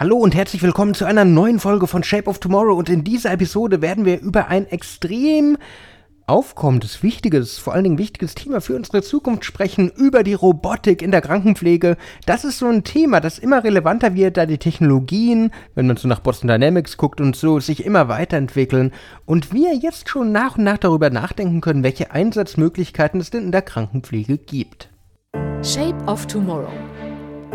Hallo und herzlich willkommen zu einer neuen Folge von Shape of Tomorrow und in dieser Episode werden wir über ein extrem aufkommendes, wichtiges, vor allen Dingen wichtiges Thema für unsere Zukunft sprechen, über die Robotik in der Krankenpflege. Das ist so ein Thema, das immer relevanter wird, da die Technologien, wenn man so nach Boston Dynamics guckt und so, sich immer weiterentwickeln und wir jetzt schon nach und nach darüber nachdenken können, welche Einsatzmöglichkeiten es denn in der Krankenpflege gibt. Shape of Tomorrow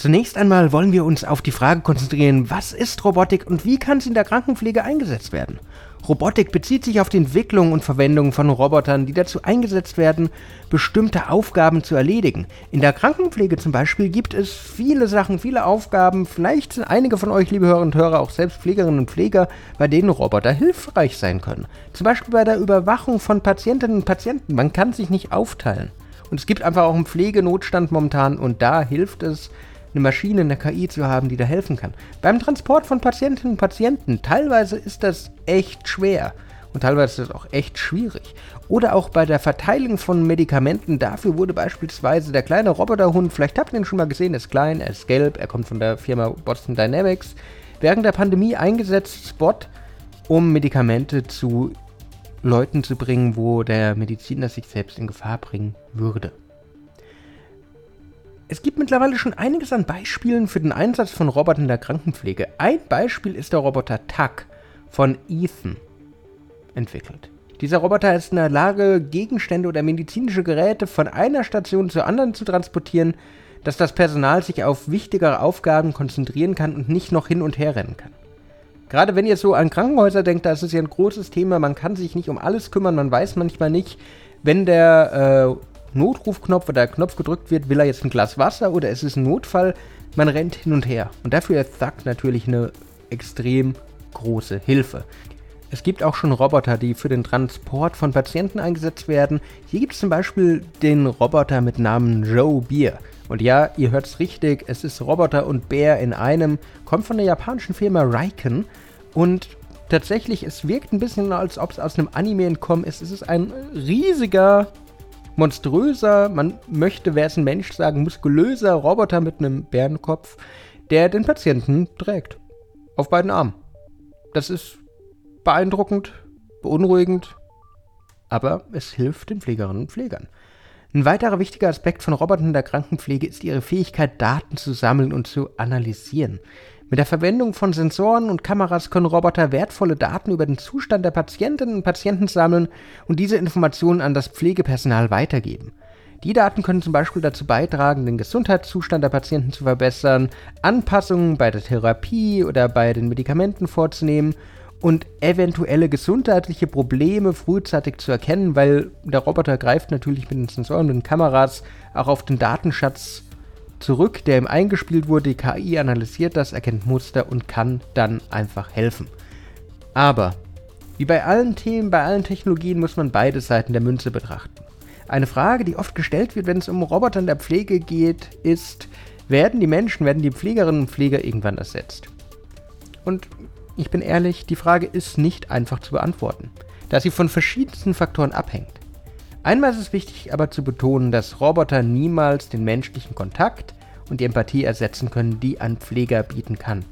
Zunächst einmal wollen wir uns auf die Frage konzentrieren, was ist Robotik und wie kann sie in der Krankenpflege eingesetzt werden? Robotik bezieht sich auf die Entwicklung und Verwendung von Robotern, die dazu eingesetzt werden, bestimmte Aufgaben zu erledigen. In der Krankenpflege zum Beispiel gibt es viele Sachen, viele Aufgaben. Vielleicht sind einige von euch, liebe Hörerinnen und Hörer, auch selbst Pflegerinnen und Pfleger, bei denen Roboter hilfreich sein können. Zum Beispiel bei der Überwachung von Patientinnen und Patienten. Man kann sich nicht aufteilen. Und es gibt einfach auch einen Pflegenotstand momentan und da hilft es, eine Maschine, eine KI zu haben, die da helfen kann. Beim Transport von Patientinnen und Patienten, teilweise ist das echt schwer und teilweise ist das auch echt schwierig. Oder auch bei der Verteilung von Medikamenten, dafür wurde beispielsweise der kleine Roboterhund, vielleicht habt ihr ihn schon mal gesehen, er ist klein, er ist gelb, er kommt von der Firma Boston Dynamics, während der Pandemie eingesetzt, Spot, um Medikamente zu Leuten zu bringen, wo der Mediziner sich selbst in Gefahr bringen würde. Es gibt mittlerweile schon einiges an Beispielen für den Einsatz von Robotern in der Krankenpflege. Ein Beispiel ist der Roboter TAC von Ethan entwickelt. Dieser Roboter ist in der Lage, Gegenstände oder medizinische Geräte von einer Station zur anderen zu transportieren, dass das Personal sich auf wichtigere Aufgaben konzentrieren kann und nicht noch hin und her rennen kann. Gerade wenn ihr so an Krankenhäuser denkt, da ist es ja ein großes Thema, man kann sich nicht um alles kümmern, man weiß manchmal nicht, wenn der äh, Notrufknopf oder der Knopf gedrückt wird, will er jetzt ein Glas Wasser oder es ist ein Notfall. Man rennt hin und her. Und dafür ist Thug natürlich eine extrem große Hilfe. Es gibt auch schon Roboter, die für den Transport von Patienten eingesetzt werden. Hier gibt es zum Beispiel den Roboter mit Namen Joe Beer. Und ja, ihr hört es richtig, es ist Roboter und Bär in einem, kommt von der japanischen Firma Raiken und tatsächlich, es wirkt ein bisschen, als ob es aus einem Anime entkommen ist. Es ist ein riesiger monströser, man möchte, wer es ein Mensch sagen, muskulöser Roboter mit einem Bärenkopf, der den Patienten trägt. Auf beiden Armen. Das ist beeindruckend, beunruhigend, aber es hilft den Pflegerinnen und Pflegern. Ein weiterer wichtiger Aspekt von Robotern in der Krankenpflege ist ihre Fähigkeit, Daten zu sammeln und zu analysieren. Mit der Verwendung von Sensoren und Kameras können Roboter wertvolle Daten über den Zustand der Patientinnen und Patienten sammeln und diese Informationen an das Pflegepersonal weitergeben. Die Daten können zum Beispiel dazu beitragen, den Gesundheitszustand der Patienten zu verbessern, Anpassungen bei der Therapie oder bei den Medikamenten vorzunehmen und eventuelle gesundheitliche Probleme frühzeitig zu erkennen, weil der Roboter greift natürlich mit den Sensoren und den Kameras auch auf den Datenschatz zurück, der ihm eingespielt wurde. Die KI analysiert das, erkennt Muster und kann dann einfach helfen. Aber, wie bei allen Themen, bei allen Technologien muss man beide Seiten der Münze betrachten. Eine Frage, die oft gestellt wird, wenn es um Roboter in der Pflege geht, ist, werden die Menschen, werden die Pflegerinnen und Pfleger irgendwann ersetzt? Und ich bin ehrlich, die Frage ist nicht einfach zu beantworten, da sie von verschiedensten Faktoren abhängt. Einmal ist es wichtig aber zu betonen, dass Roboter niemals den menschlichen Kontakt und die Empathie ersetzen können, die ein Pfleger bieten kann.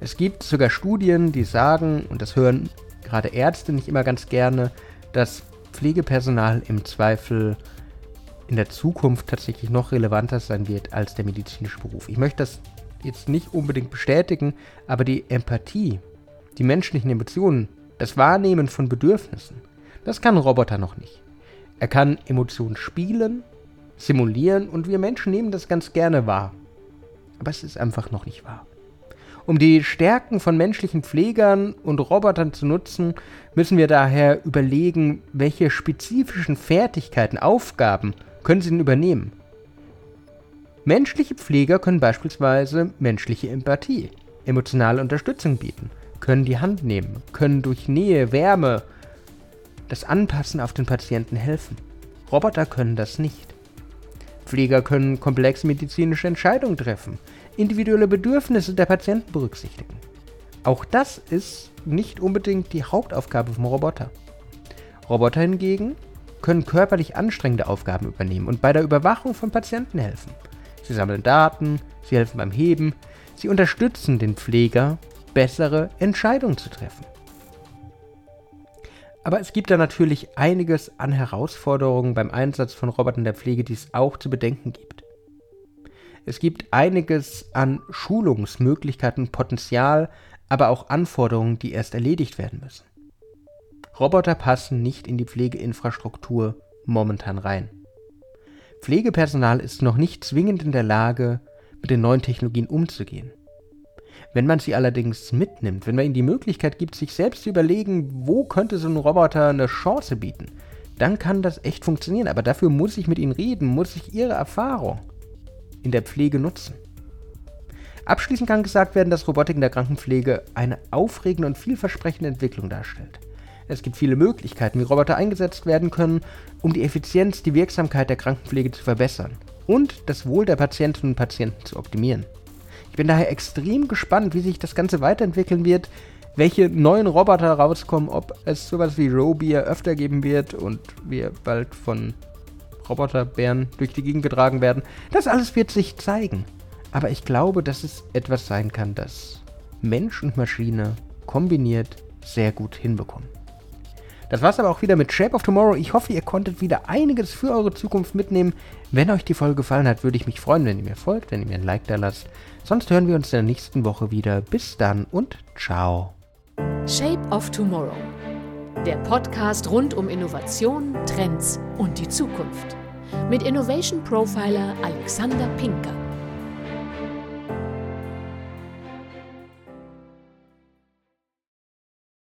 Es gibt sogar Studien, die sagen, und das hören gerade Ärzte nicht immer ganz gerne, dass Pflegepersonal im Zweifel in der Zukunft tatsächlich noch relevanter sein wird als der medizinische Beruf. Ich möchte das jetzt nicht unbedingt bestätigen, aber die Empathie, die menschlichen Emotionen, das Wahrnehmen von Bedürfnissen, das kann ein Roboter noch nicht. Er kann Emotionen spielen, simulieren und wir Menschen nehmen das ganz gerne wahr. Aber es ist einfach noch nicht wahr. Um die Stärken von menschlichen Pflegern und Robotern zu nutzen, müssen wir daher überlegen, welche spezifischen Fertigkeiten, Aufgaben können sie denn übernehmen. Menschliche Pfleger können beispielsweise menschliche Empathie, emotionale Unterstützung bieten, können die Hand nehmen, können durch Nähe, Wärme, das Anpassen auf den Patienten helfen. Roboter können das nicht. Pfleger können komplexe medizinische Entscheidungen treffen, individuelle Bedürfnisse der Patienten berücksichtigen. Auch das ist nicht unbedingt die Hauptaufgabe vom Roboter. Roboter hingegen können körperlich anstrengende Aufgaben übernehmen und bei der Überwachung von Patienten helfen. Sie sammeln Daten, sie helfen beim Heben, sie unterstützen den Pfleger, bessere Entscheidungen zu treffen. Aber es gibt da natürlich einiges an Herausforderungen beim Einsatz von Robotern der Pflege, die es auch zu bedenken gibt. Es gibt einiges an Schulungsmöglichkeiten, Potenzial, aber auch Anforderungen, die erst erledigt werden müssen. Roboter passen nicht in die Pflegeinfrastruktur momentan rein. Pflegepersonal ist noch nicht zwingend in der Lage, mit den neuen Technologien umzugehen. Wenn man sie allerdings mitnimmt, wenn man ihnen die Möglichkeit gibt, sich selbst zu überlegen, wo könnte so ein Roboter eine Chance bieten, dann kann das echt funktionieren. Aber dafür muss ich mit ihnen reden, muss ich ihre Erfahrung in der Pflege nutzen. Abschließend kann gesagt werden, dass Robotik in der Krankenpflege eine aufregende und vielversprechende Entwicklung darstellt. Es gibt viele Möglichkeiten, wie Roboter eingesetzt werden können, um die Effizienz, die Wirksamkeit der Krankenpflege zu verbessern und das Wohl der Patientinnen und Patienten zu optimieren. Ich bin daher extrem gespannt, wie sich das Ganze weiterentwickeln wird, welche neuen Roboter rauskommen, ob es sowas wie Robier öfter geben wird und wir bald von Roboterbären durch die Gegend getragen werden. Das alles wird sich zeigen. Aber ich glaube, dass es etwas sein kann, das Mensch und Maschine kombiniert sehr gut hinbekommen. Das war's aber auch wieder mit Shape of Tomorrow. Ich hoffe, ihr konntet wieder einiges für eure Zukunft mitnehmen. Wenn euch die Folge gefallen hat, würde ich mich freuen, wenn ihr mir folgt, wenn ihr mir ein Like da lasst. Sonst hören wir uns in der nächsten Woche wieder. Bis dann und ciao. Shape of Tomorrow. Der Podcast rund um Innovation, Trends und die Zukunft. Mit Innovation Profiler Alexander Pinker.